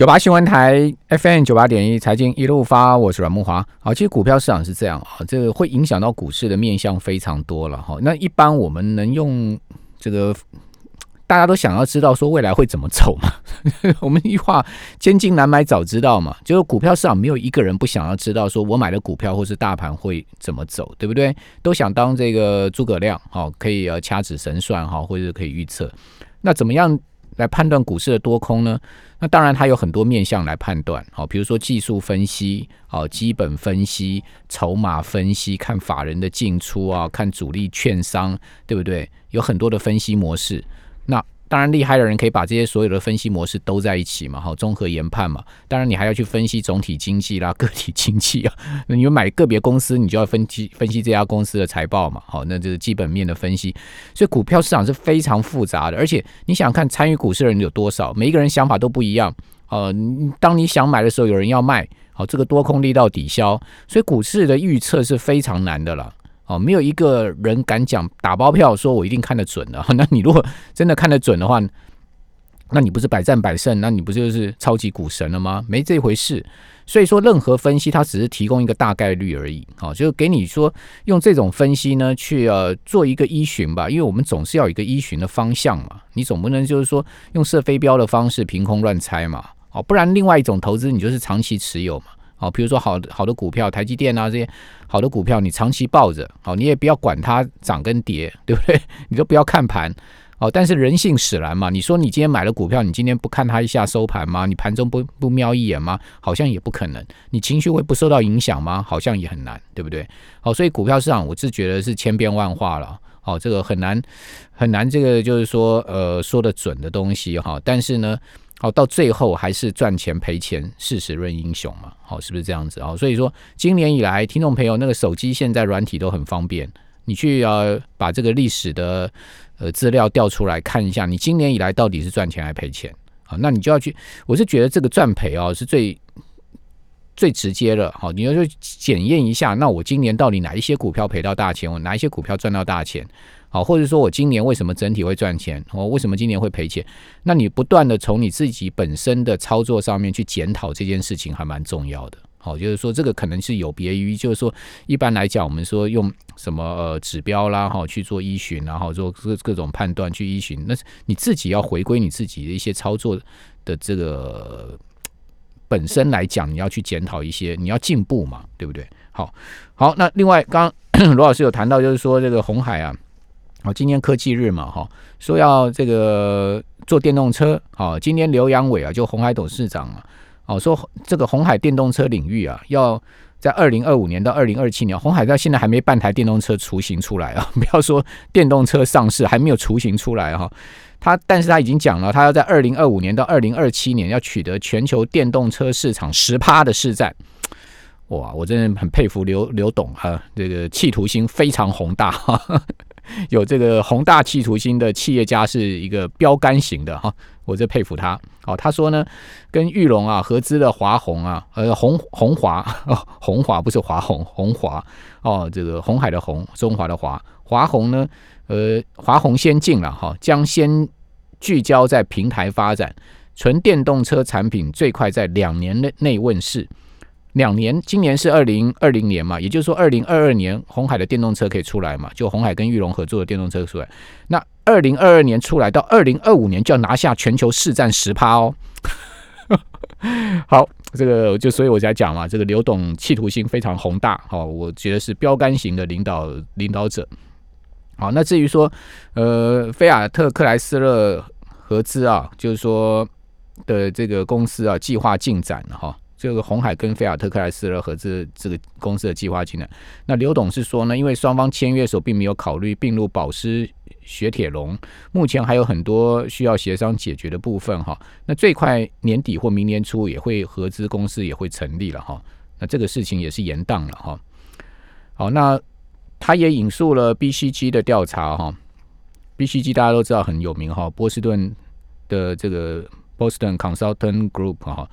九八新闻台 FM 九八点一财经一路发，我是阮木华。好，其实股票市场是这样啊，这个会影响到股市的面向非常多了哈。那一般我们能用这个，大家都想要知道说未来会怎么走嘛？我们一句话，千金难买早知道嘛。就是股票市场没有一个人不想要知道说我买的股票或是大盘会怎么走，对不对？都想当这个诸葛亮，好，可以呃掐指神算哈，或者可以预测。那怎么样？来判断股市的多空呢？那当然它有很多面向来判断，好，比如说技术分析，好，基本分析，筹码分析，看法人的进出啊，看主力券商，对不对？有很多的分析模式。那当然，厉害的人可以把这些所有的分析模式都在一起嘛，好，综合研判嘛。当然，你还要去分析总体经济啦、个体经济啊。那 你买个别公司，你就要分析分析这家公司的财报嘛，好，那就是基本面的分析。所以，股票市场是非常复杂的，而且你想看参与股市的人有多少，每一个人想法都不一样。呃，当你想买的时候，有人要卖，好，这个多空力道抵消，所以股市的预测是非常难的了。哦，没有一个人敢讲打包票说我一定看得准的。那你如果真的看得准的话，那你不是百战百胜？那你不就是超级股神了吗？没这回事。所以说，任何分析它只是提供一个大概率而已。好，就是给你说用这种分析呢去呃做一个依循吧，因为我们总是要有一个依循的方向嘛。你总不能就是说用射飞镖的方式凭空乱猜嘛。哦，不然另外一种投资你就是长期持有嘛。好，比如说好好的股票，台积电啊这些好的股票，你长期抱着，好，你也不要管它涨跟跌，对不对？你都不要看盘，哦，但是人性使然嘛。你说你今天买了股票，你今天不看它一下收盘吗？你盘中不不瞄一眼吗？好像也不可能。你情绪会不受到影响吗？好像也很难，对不对？好，所以股票市场我是觉得是千变万化了，好，这个很难很难，这个就是说呃说的准的东西哈，但是呢。好，到最后还是赚钱赔钱，事实论英雄嘛。好，是不是这样子啊？所以说，今年以来，听众朋友，那个手机现在软体都很方便，你去呃把这个历史的呃资料调出来看一下，你今年以来到底是赚钱还赔钱啊？那你就要去，我是觉得这个赚赔啊是最最直接的。好，你要去检验一下，那我今年到底哪一些股票赔到大钱，我哪一些股票赚到大钱？好，或者说我今年为什么整体会赚钱？我为什么今年会赔钱？那你不断的从你自己本身的操作上面去检讨这件事情，还蛮重要的。好，就是说这个可能是有别于，就是说一般来讲，我们说用什么呃指标啦，哈去做依循，然后做各各种判断去依循，那是你自己要回归你自己的一些操作的这个本身来讲，你要去检讨一些，你要进步嘛，对不对？好，好，那另外刚 罗老师有谈到，就是说这个红海啊。好，今天科技日嘛，哈，说要这个做电动车。好，今天刘阳伟啊，就红海董事长啊，哦，说这个红海电动车领域啊，要在二零二五年到二零二七年，红海到现在还没半台电动车雏形出来啊，不要说电动车上市，还没有雏形出来哈。他，但是他已经讲了，他要在二零二五年到二零二七年要取得全球电动车市场十趴的市占。哇，我真的很佩服刘刘董哈，这个企图心非常宏大哈。有这个宏大企图心的企业家是一个标杆型的哈，我这佩服他。好，他说呢，跟玉龙啊合资的华虹啊，呃红红华哦，红华不是华虹，红华哦，这个红海的红，中华的华，华虹呢，呃华虹先进了哈，将先聚焦在平台发展，纯电动车产品最快在两年内内问世。两年，今年是二零二零年嘛，也就是说二零二二年红海的电动车可以出来嘛？就红海跟玉龙合作的电动车出来，那二零二二年出来到二零二五年就要拿下全球市占十趴哦。好，这个就所以我才讲嘛，这个刘董企图心非常宏大，好，我觉得是标杆型的领导领导者。好，那至于说呃，菲亚特克莱斯勒合资啊，就是说的这个公司啊，计划进展哈。这个红海跟菲亚特克莱斯勒合资这个公司的计划进来，那刘董是说呢，因为双方签约时候并没有考虑并入宝石雪铁龙，目前还有很多需要协商解决的部分哈。那最快年底或明年初也会合资公司也会成立了哈。那这个事情也是延宕了哈。好，那他也引述了 BCG 的调查哈，BCG 大家都知道很有名哈，波士顿的这个 Boston Consultant Group 哈。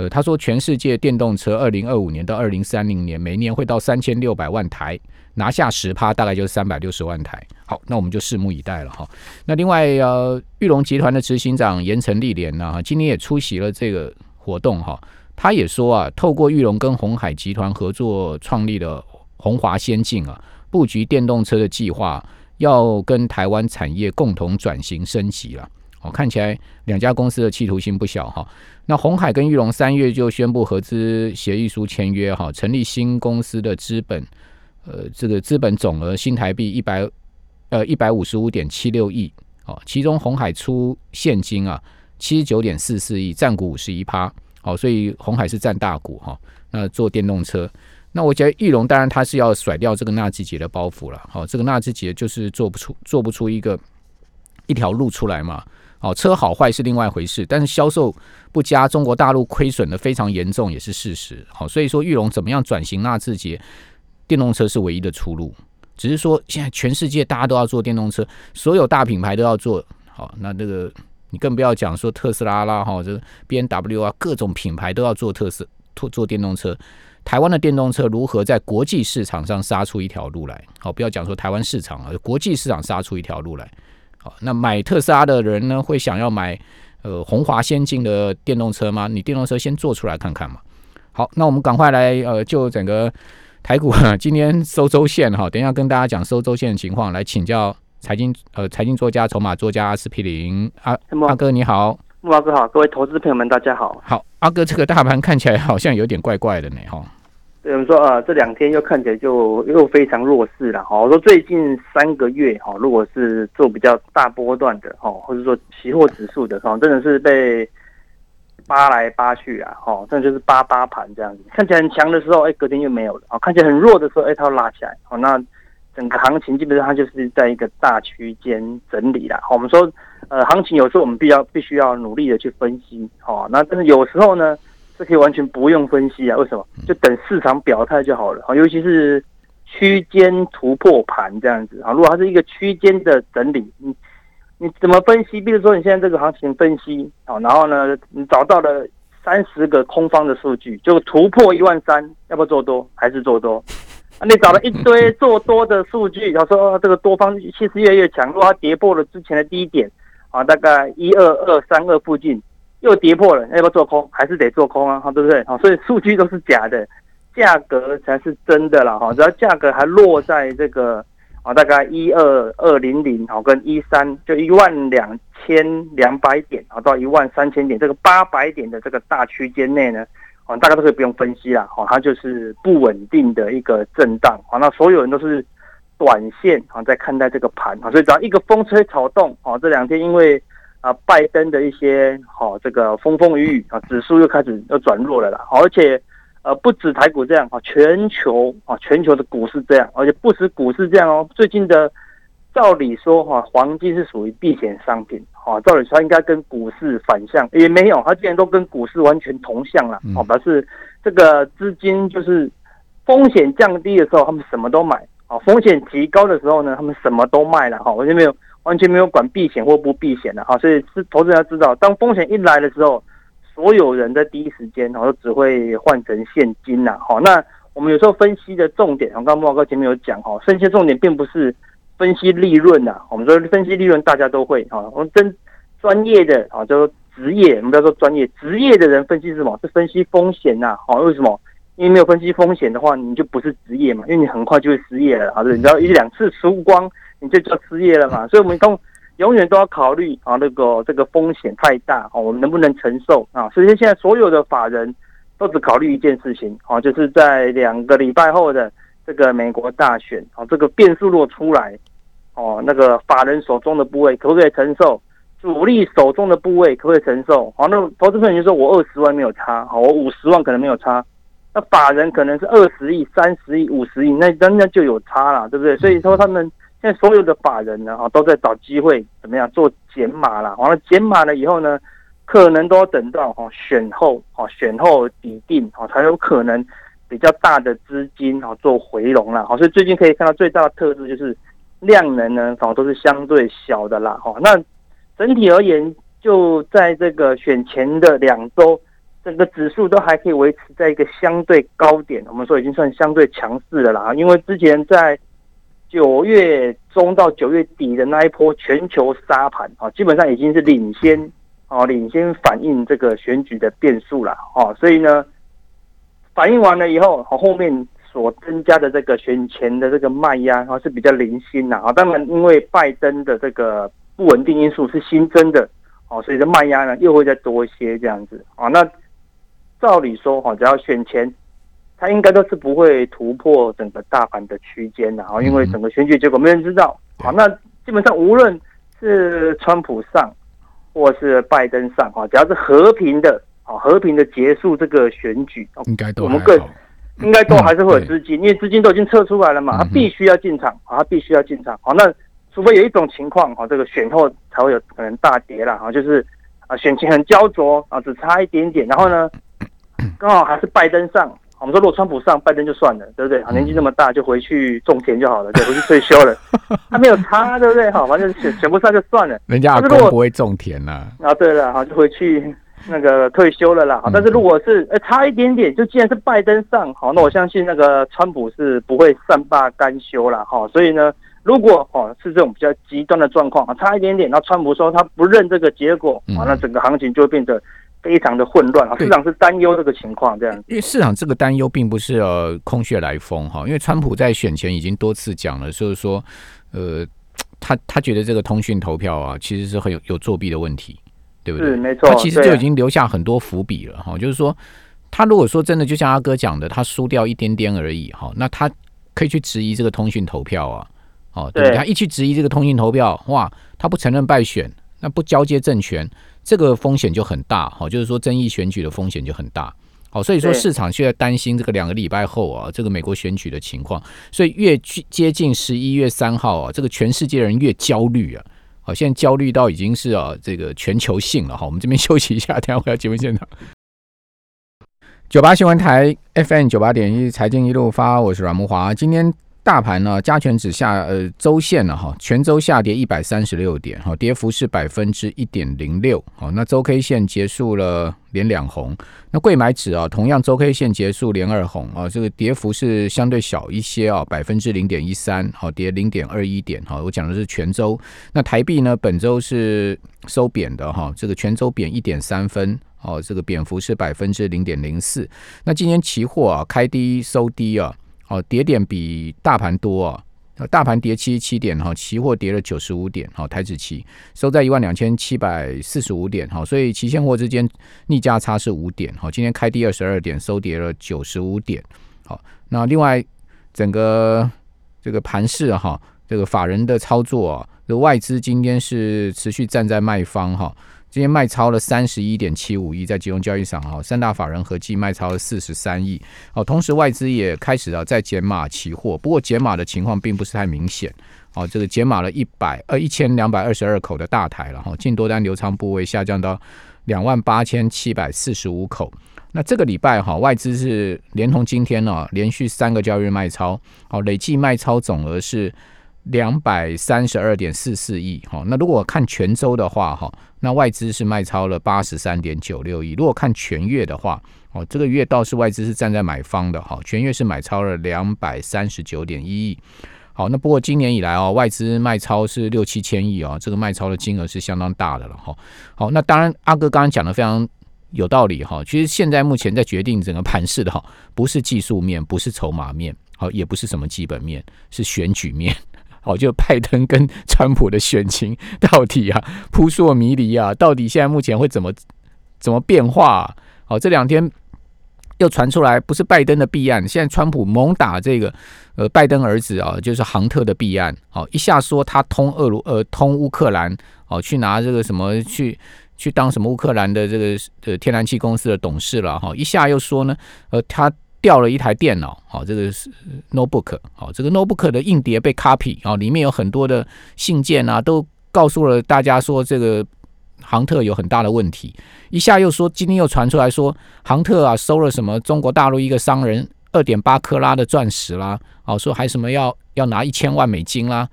呃，他说，全世界电动车二零二五年到二零三零年，每年会到三千六百万台，拿下十趴，大概就是三百六十万台。好，那我们就拭目以待了哈。那另外，呃，玉龙集团的执行长严成立莲呢，今年也出席了这个。活动哈，他也说啊，透过玉龙跟红海集团合作创立的红华先进啊，布局电动车的计划，要跟台湾产业共同转型升级了。哦，看起来两家公司的企图心不小哈。那红海跟玉龙三月就宣布合资协议书签约哈，成立新公司的资本，呃，这个资本总额新台币一百呃一百五十五点七六亿哦，其中红海出现金啊七十九点四四亿，占股五十一趴，好，所以红海是占大股哈。那做电动车，那我觉得玉龙当然他是要甩掉这个纳智捷的包袱了，好，这个纳智捷就是做不出做不出一个一条路出来嘛。哦，车好坏是另外一回事，但是销售不佳，中国大陆亏损的非常严重也是事实。好，所以说玉龙怎么样转型纳智捷电动车是唯一的出路。只是说现在全世界大家都要做电动车，所有大品牌都要做。好，那这个你更不要讲说特斯拉啦，哈，这个 B N W 啊，各种品牌都要做特色做做电动车。台湾的电动车如何在国际市场上杀出一条路来？好，不要讲说台湾市场啊，国际市场杀出一条路来。好，那买特斯拉的人呢，会想要买呃宏华先进的电动车吗？你电动车先做出来看看嘛。好，那我们赶快来呃，就整个台股今天收周线哈，等一下跟大家讲收周线的情况，来请教财经呃财经作家、筹码作家阿司匹林阿阿哥你好，木华哥好，各位投资朋友们大家好。好，阿哥这个大盘看起来好像有点怪怪的呢哈。有人说啊，这两天又看起来就又非常弱势了哈。我说最近三个月哈，如果是做比较大波段的哈，或者说期货指数的哈，真的是被扒来扒去啊哈，真的就是扒扒盘这样子。看起来很强的时候，哎，隔天又没有了啊；看起来很弱的时候，哎，它又拉起来。好，那整个行情基本上它就是在一个大区间整理啦。好，我们说呃，行情有时候我们必要必须要努力的去分析。好，那但是有时候呢。这可以完全不用分析啊？为什么？就等市场表态就好了啊！尤其是区间突破盘这样子啊，如果它是一个区间的整理，你你怎么分析？比如说你现在这个行情分析啊，然后呢，你找到了三十个空方的数据，就突破一万三，要不要做多还是做多？啊，你找了一堆 做多的数据，他说这个多方气势越来越强，如果它跌破了之前的低点啊，大概一二二三二附近。又跌破了，要不要做空？还是得做空啊？哈，对不对？所以数据都是假的，价格才是真的啦。哈，只要价格还落在这个啊，大概一二二零零，好，跟一三就一万两千两百点，啊，到一万三千点这个八百点的这个大区间内呢，啊，大家都可以不用分析啦。哈，它就是不稳定的一个震荡。好，那所有人都是短线啊，在看待这个盘啊，所以只要一个风吹草动，啊，这两天因为。啊，拜登的一些好这个风风雨雨啊，指数又开始又转弱了啦。而且呃，不止台股这样啊，全球啊，全球的股市这样，而且不止股市这样哦。最近的照理说哈，黄金是属于避险商品，哈，照理说应该跟股市反向，也没有，它竟然都跟股市完全同向了。好，表示这个资金就是风险降低的时候，他们什么都买；啊，风险极高的时候呢，他们什么都卖了。哈，我就没有。完全没有管避险或不避险的哈，所以是投资人要知道，当风险一来的时候，所有人在第一时间哈都只会换成现金呐。好，那我们有时候分析的重点，我刚刚莫哥前面有讲哈，分析重点并不是分析利润呐。我们说分析利润大家都会哈，我们真专业的啊，就说职业，我们不要说专业，职业的人分析是什么？是分析风险呐。好，为什么？因为没有分析风险的话，你就不是职业嘛，因为你很快就会失业了啊，对，你知道一两次输光。你就叫失业了嘛，所以我们都永远都要考虑啊，那个这个风险太大啊，我们能不能承受啊？所以现在所有的法人都只考虑一件事情啊，就是在两个礼拜后的这个美国大选啊，这个变数若出来哦，那个法人手中的部位可不可以承受？主力手中的部位可不可以承受？好，那投资朋友就说我二十万没有差，好，我五十万可能没有差，那法人可能是二十亿、三十亿、五十亿，那那那就有差了，对不对？所以说他们。现在所有的法人呢，哈，都在找机会怎么样做减码了。完了减码了以后呢，可能都要等到哈选后，哈选后底定，哈才有可能比较大的资金哈做回笼了。好，所以最近可以看到最大的特质就是量能呢，哈都是相对小的啦。哈，那整体而言，就在这个选前的两周，整个指数都还可以维持在一个相对高点。我们说已经算相对强势的啦，因为之前在九月中到九月底的那一波全球沙盘啊，基本上已经是领先哦领先反映这个选举的变数啦，哦，所以呢，反映完了以后，哦后面所增加的这个选前的这个卖压，哦是比较零星的啊。当然，因为拜登的这个不稳定因素是新增的，哦，所以这卖压呢又会再多一些这样子啊。那照理说，哈，只要选前，它应该都是不会突破整个大盘的区间的啊，因为整个选举结果没人知道。好，那基本上无论是川普上，或是拜登上，哈，只要是和平的，啊，和平的结束这个选举，应该都我们更应该都还是会有资金，因为资金都已经撤出来了嘛，他必须要进场，啊，他必须要进场。好，那除非有一种情况，哈，这个选后才会有可能大跌了，哈，就是啊，选情很焦灼，啊，只差一点点，然后呢？刚好还是拜登上，我们说如果川普上，拜登就算了，对不对？年纪那么大，就回去种田就好了，就回去退休了。他没有差，对不对？好，反正选选不上就算了。人家阿公不会种田呐。啊，对了，好，就回去那个退休了啦。好，但是如果是呃差一点点，就既然是拜登上，好，那我相信那个川普是不会善罢甘休了。哈，所以呢，如果哦是这种比较极端的状况啊，差一点点，那川普说他不认这个结果，啊，那整个行情就会变得。非常的混乱啊！市场是担忧这个情况，这样。因为市场这个担忧并不是呃空穴来风哈，因为川普在选前已经多次讲了，就是说，呃，他他觉得这个通讯投票啊，其实是很有有作弊的问题，对不对？是没错。他其实就已经留下很多伏笔了哈，就是说，他如果说真的就像阿哥讲的，他输掉一点点而已哈，那他可以去质疑这个通讯投票啊，哦，对？他一去质疑这个通讯投票，哇，他不承认败选，那不交接政权。这个风险就很大，哈，就是说争议选举的风险就很大，好，所以说市场现在担心这个两个礼拜后啊，这个美国选举的情况，所以越接近十一月三号啊，这个全世界人越焦虑啊，好，现在焦虑到已经是啊这个全球性了，哈，我们这边休息一下，等下回到节目现场。九八新闻台 FM 九八点一财经一路发，我是阮木华，今天。大盘呢，加权指下呃周线了哈，全周下跌一百三十六点，哈，跌幅是百分之一点零六，好，那周 K 线结束了连两红，那贵买指啊，同样周 K 线结束连二红啊，这个跌幅是相对小一些啊，百分之零点一三，好，跌零点二一点，哈，我讲的是全周，那台币呢，本周是收贬的哈，这个全周贬一点三分，哦，这个贬幅是百分之零点零四，那今天期货啊开低收低啊。哦，跌点比大盘多啊，大盘跌七十七点哈，期货跌了九十五点，好，台指期收在一万两千七百四十五点，好，所以期现货之间逆价差是五点，好，今天开低二十二点，收跌了九十五点，好，那另外整个这个盘市哈，这个法人的操作啊，这外资今天是持续站在卖方哈。今天卖超了三十一点七五亿，在金融交易上哈，三大法人合计卖超了四十三亿。哦，同时外资也开始啊在减码期货，不过减码的情况并不是太明显。哦，这个减码了一百呃一千两百二十二口的大台了哈，净多单流仓部位下降到两万八千七百四十五口。那这个礼拜哈，外资是连同今天呢，连续三个交易日卖超，好，累计卖超总额是。两百三十二点四四亿，哈，那如果看全周的话，哈，那外资是卖超了八十三点九六亿。如果看全月的话，哦，这个月倒是外资是站在买方的，哈，全月是买超了两百三十九点一亿。好，那不过今年以来哦，外资卖超是六七千亿啊，这个卖超的金额是相当大的了，哈。好，那当然阿哥刚刚讲的非常有道理，哈，其实现在目前在决定整个盘势的哈，不是技术面，不是筹码面，好，也不是什么基本面，是选举面。哦，就拜登跟川普的选情到底啊 扑朔迷离啊，到底现在目前会怎么怎么变化？哦，这两天又传出来不是拜登的弊案，现在川普猛打这个呃拜登儿子啊，就是杭特的弊案。哦，一下说他通俄罗呃通乌克兰哦，去拿这个什么去去当什么乌克兰的这个呃天然气公司的董事了哈，一下又说呢呃他。掉了一台电脑，好，这个是 notebook，好，这个 notebook 的硬碟被 copy，啊，里面有很多的信件啊，都告诉了大家说这个杭特有很大的问题。一下又说今天又传出来说杭特啊收了什么中国大陆一个商人二点八克拉的钻石啦，哦，说还什么要要拿一千万美金啦，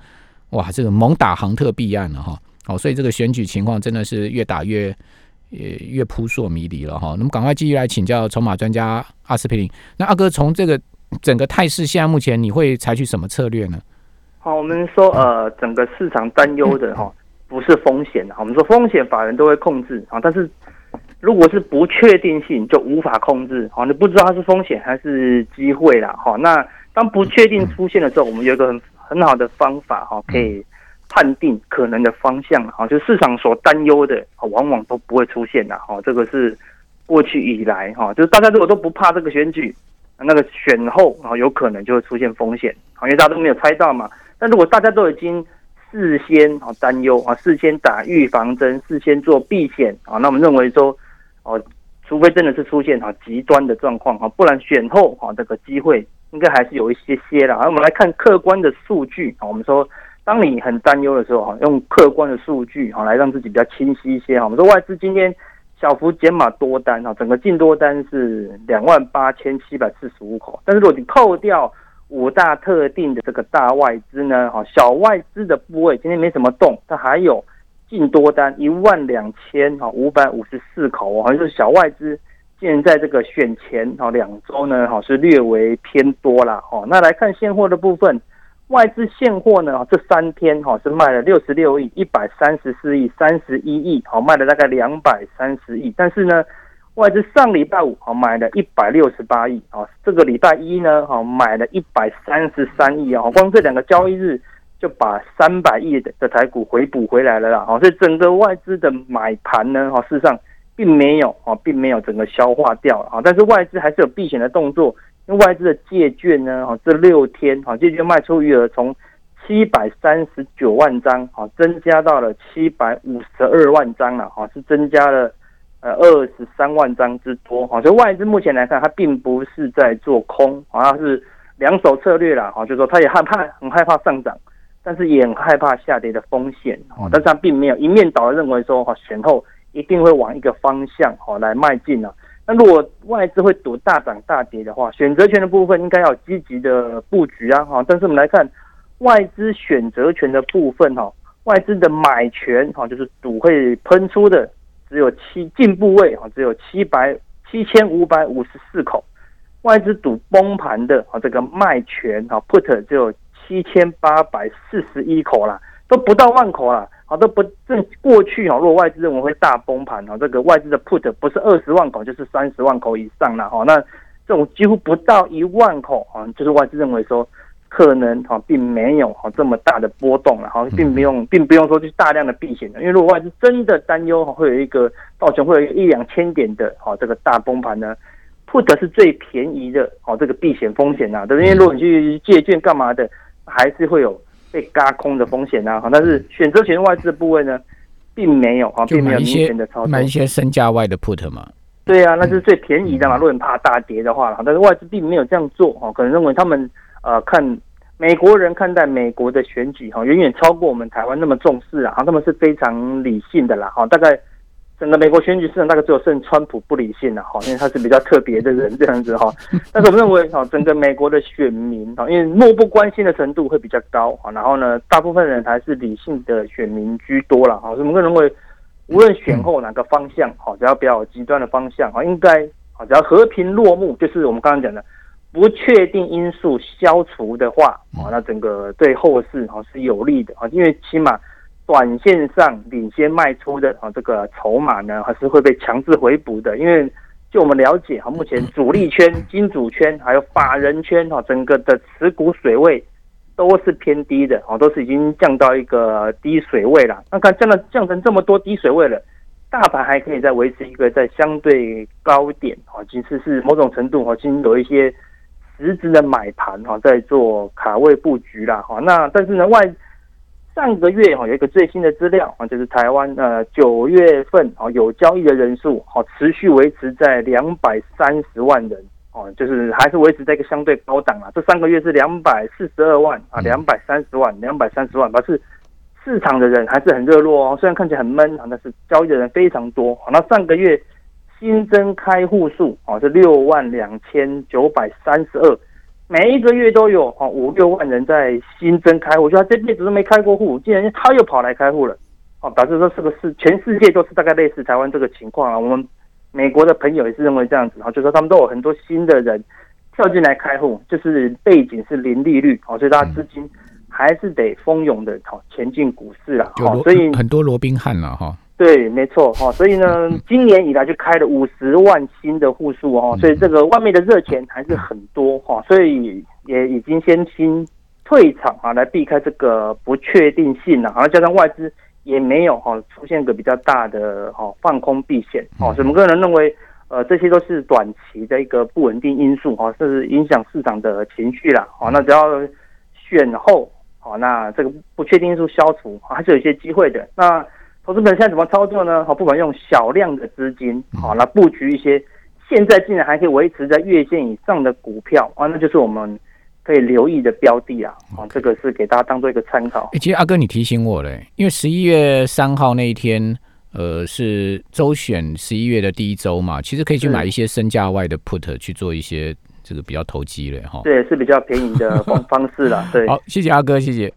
哇，这个猛打杭特弊案了哈，好，所以这个选举情况真的是越打越。也越扑朔迷离了哈，那么赶快继续来请教筹码专家阿司匹林。那阿哥从这个整个态势，现在目前你会采取什么策略呢？好，我们说呃，整个市场担忧的哈，不是风险啊。我们说风险法人都会控制啊，但是如果是不确定性就无法控制啊，你不知道它是风险还是机会啦哈。那当不确定出现的时候，我们有一个很很好的方法哈，可以判定可能的方向啊，就市场所担忧的啊往往都不会出现的哈。这个是过去以来哈，就是大家如果都不怕这个选举。那个选后啊，有可能就会出现风险啊，因为大家都没有猜到嘛。但如果大家都已经事先啊担忧啊，事先打预防针，事先做避险啊，那我们认为说哦，除非真的是出现啊极端的状况啊，不然选后啊这个机会应该还是有一些些的。而我们来看客观的数据啊，我们说当你很担忧的时候哈，用客观的数据哈来让自己比较清晰一些哈。我们说外资今天。小幅减码多单哈，整个净多单是两万八千七百四十五口。但是如果你扣掉五大特定的这个大外资呢，哈，小外资的部位今天没什么动，它还有净多单一万两千哈五百五十四口哦，好像就是小外资现在这个选前哈两周呢，哈是略为偏多了哈。那来看现货的部分。外资现货呢？这三天哈是卖了六十六亿、一百三十四亿、三十一亿，好卖了大概两百三十亿。但是呢，外资上礼拜五好买了一百六十八亿，啊，这个礼拜一呢，好买了一百三十三亿啊，光这两个交易日就把三百亿的的台股回补回来了啦，好，所以整个外资的买盘呢，哈，事实上并没有啊，并没有整个消化掉啊，但是外资还是有避险的动作。因为外资的借券呢，哈，这六天哈，借券卖出余额从七百三十九万张，哈，增加到了七百五十二万张了，哈，是增加了呃二十三万张之多，哈，所以外资目前来看，它并不是在做空，好像是两手策略啦，哈，就是说它也害怕，很害怕上涨，但是也很害怕下跌的风险，哦，但是它并没有一面倒的认为说，哈，选后一定会往一个方向，哈，来迈进了。那如果外资会赌大涨大跌的话，选择权的部分应该要积极的布局啊，哈。但是我们来看外资选择权的部分，哈，外资的买权，哈，就是赌会喷出的只有七进部位，哈，只有七百七千五百五十四口，外资赌崩盘的，啊，这个卖权，啊，put 只有七千八百四十一口啦，都不到万口啦。好，都不正过去哈。如果外资认为会大崩盘哈，这个外资的 put 不是二十万口就是三十万口以上了哈。那这种几乎不到一万口啊，就是外资认为说可能哈并没有哈这么大的波动了哈，并不用并不用说去大量的避险的，因为如果外资真的担忧哈会有一个道琼会有一两千点的哈这个大崩盘呢，put 是最便宜的哦这个避险风险呐，对不对？因为如果你去借券干嘛的，还是会有。被嘎空的风险啊，哈，但是选择权外资的部位呢，并没有哈，并没有明显的操作，买一些身价外的 put 嘛，对啊，那是最便宜的嘛。如果你怕大跌的话，但是外资并没有这样做哈，可能认为他们呃看美国人看待美国的选举哈，远远超过我们台湾那么重视啊，他们是非常理性的啦，哈，大概。整个美国选举市场大概只有剩川普不理性了哈，因为他是比较特别的人这样子哈。但是我们认为哈，整个美国的选民哈，因为漠不关心的程度会比较高哈。然后呢，大部分人还是理性的选民居多了哈。所以我们认为，无论选后哪个方向哈，只要比较极端的方向哈，应该啊，只要和平落幕，就是我们刚刚讲的不确定因素消除的话啊，那整个对后市哈是有利的啊，因为起码。短线上领先卖出的啊，这个筹码呢，还是会被强制回补的。因为就我们了解哈，目前主力圈、金主圈还有法人圈哈，整个的持股水位都是偏低的啊，都是已经降到一个低水位了。那看降了降成这么多低水位了，大盘还可以再维持一个在相对高点啊，其实是某种程度哈，已经有一些实质的买盘哈，在做卡位布局了哈。那但是呢，外上个月哈有一个最新的资料啊，就是台湾呃九月份啊有交易的人数好持续维持在两百三十万人哦，就是还是维持在一个相对高档啊。这三个月是两百四十二万啊，两百三十万，两百三十万，表示市场的人还是很热络哦。虽然看起来很闷啊，但是交易的人非常多。那上个月新增开户数啊是六万两千九百三十二。每一个月都有哦五六万人在新增开户，就他这辈子都没开过户，竟然他又跑来开户了，哦，表示说是个是全世界都是大概类似台湾这个情况啊。我们美国的朋友也是认为这样子，哈，就说他们都有很多新的人跳进来开户，就是背景是零利率，哦，所以大家资金还是得蜂拥的哈前进股市啦，就罗哈所以很多罗宾汉了哈。对，没错哈，所以呢，今年以来就开了五十万新的户数哈，所以这个外面的热钱还是很多哈，所以也已经先行退场啊，来避开这个不确定性了，然后加上外资也没有哈出现个比较大的哈放空避险哦，所以我们个人认为，呃，这些都是短期的一个不稳定因素哈，是影响市场的情绪啦，好，那只要选后好，那这个不确定因素消除，还是有一些机会的。那。投资本现在怎么操作呢？好，不管用小量的资金，好来布局一些现在竟然还可以维持在月线以上的股票啊，那就是我们可以留意的标的啊。啊，这个是给大家当做一个参考。其实阿哥你提醒我嘞，因为十一月三号那一天，呃，是周选十一月的第一周嘛，其实可以去买一些身价外的 put 去做一些这个比较投机嘞哈。对，是比较便宜的方 方式了。对，好，谢谢阿哥，谢谢。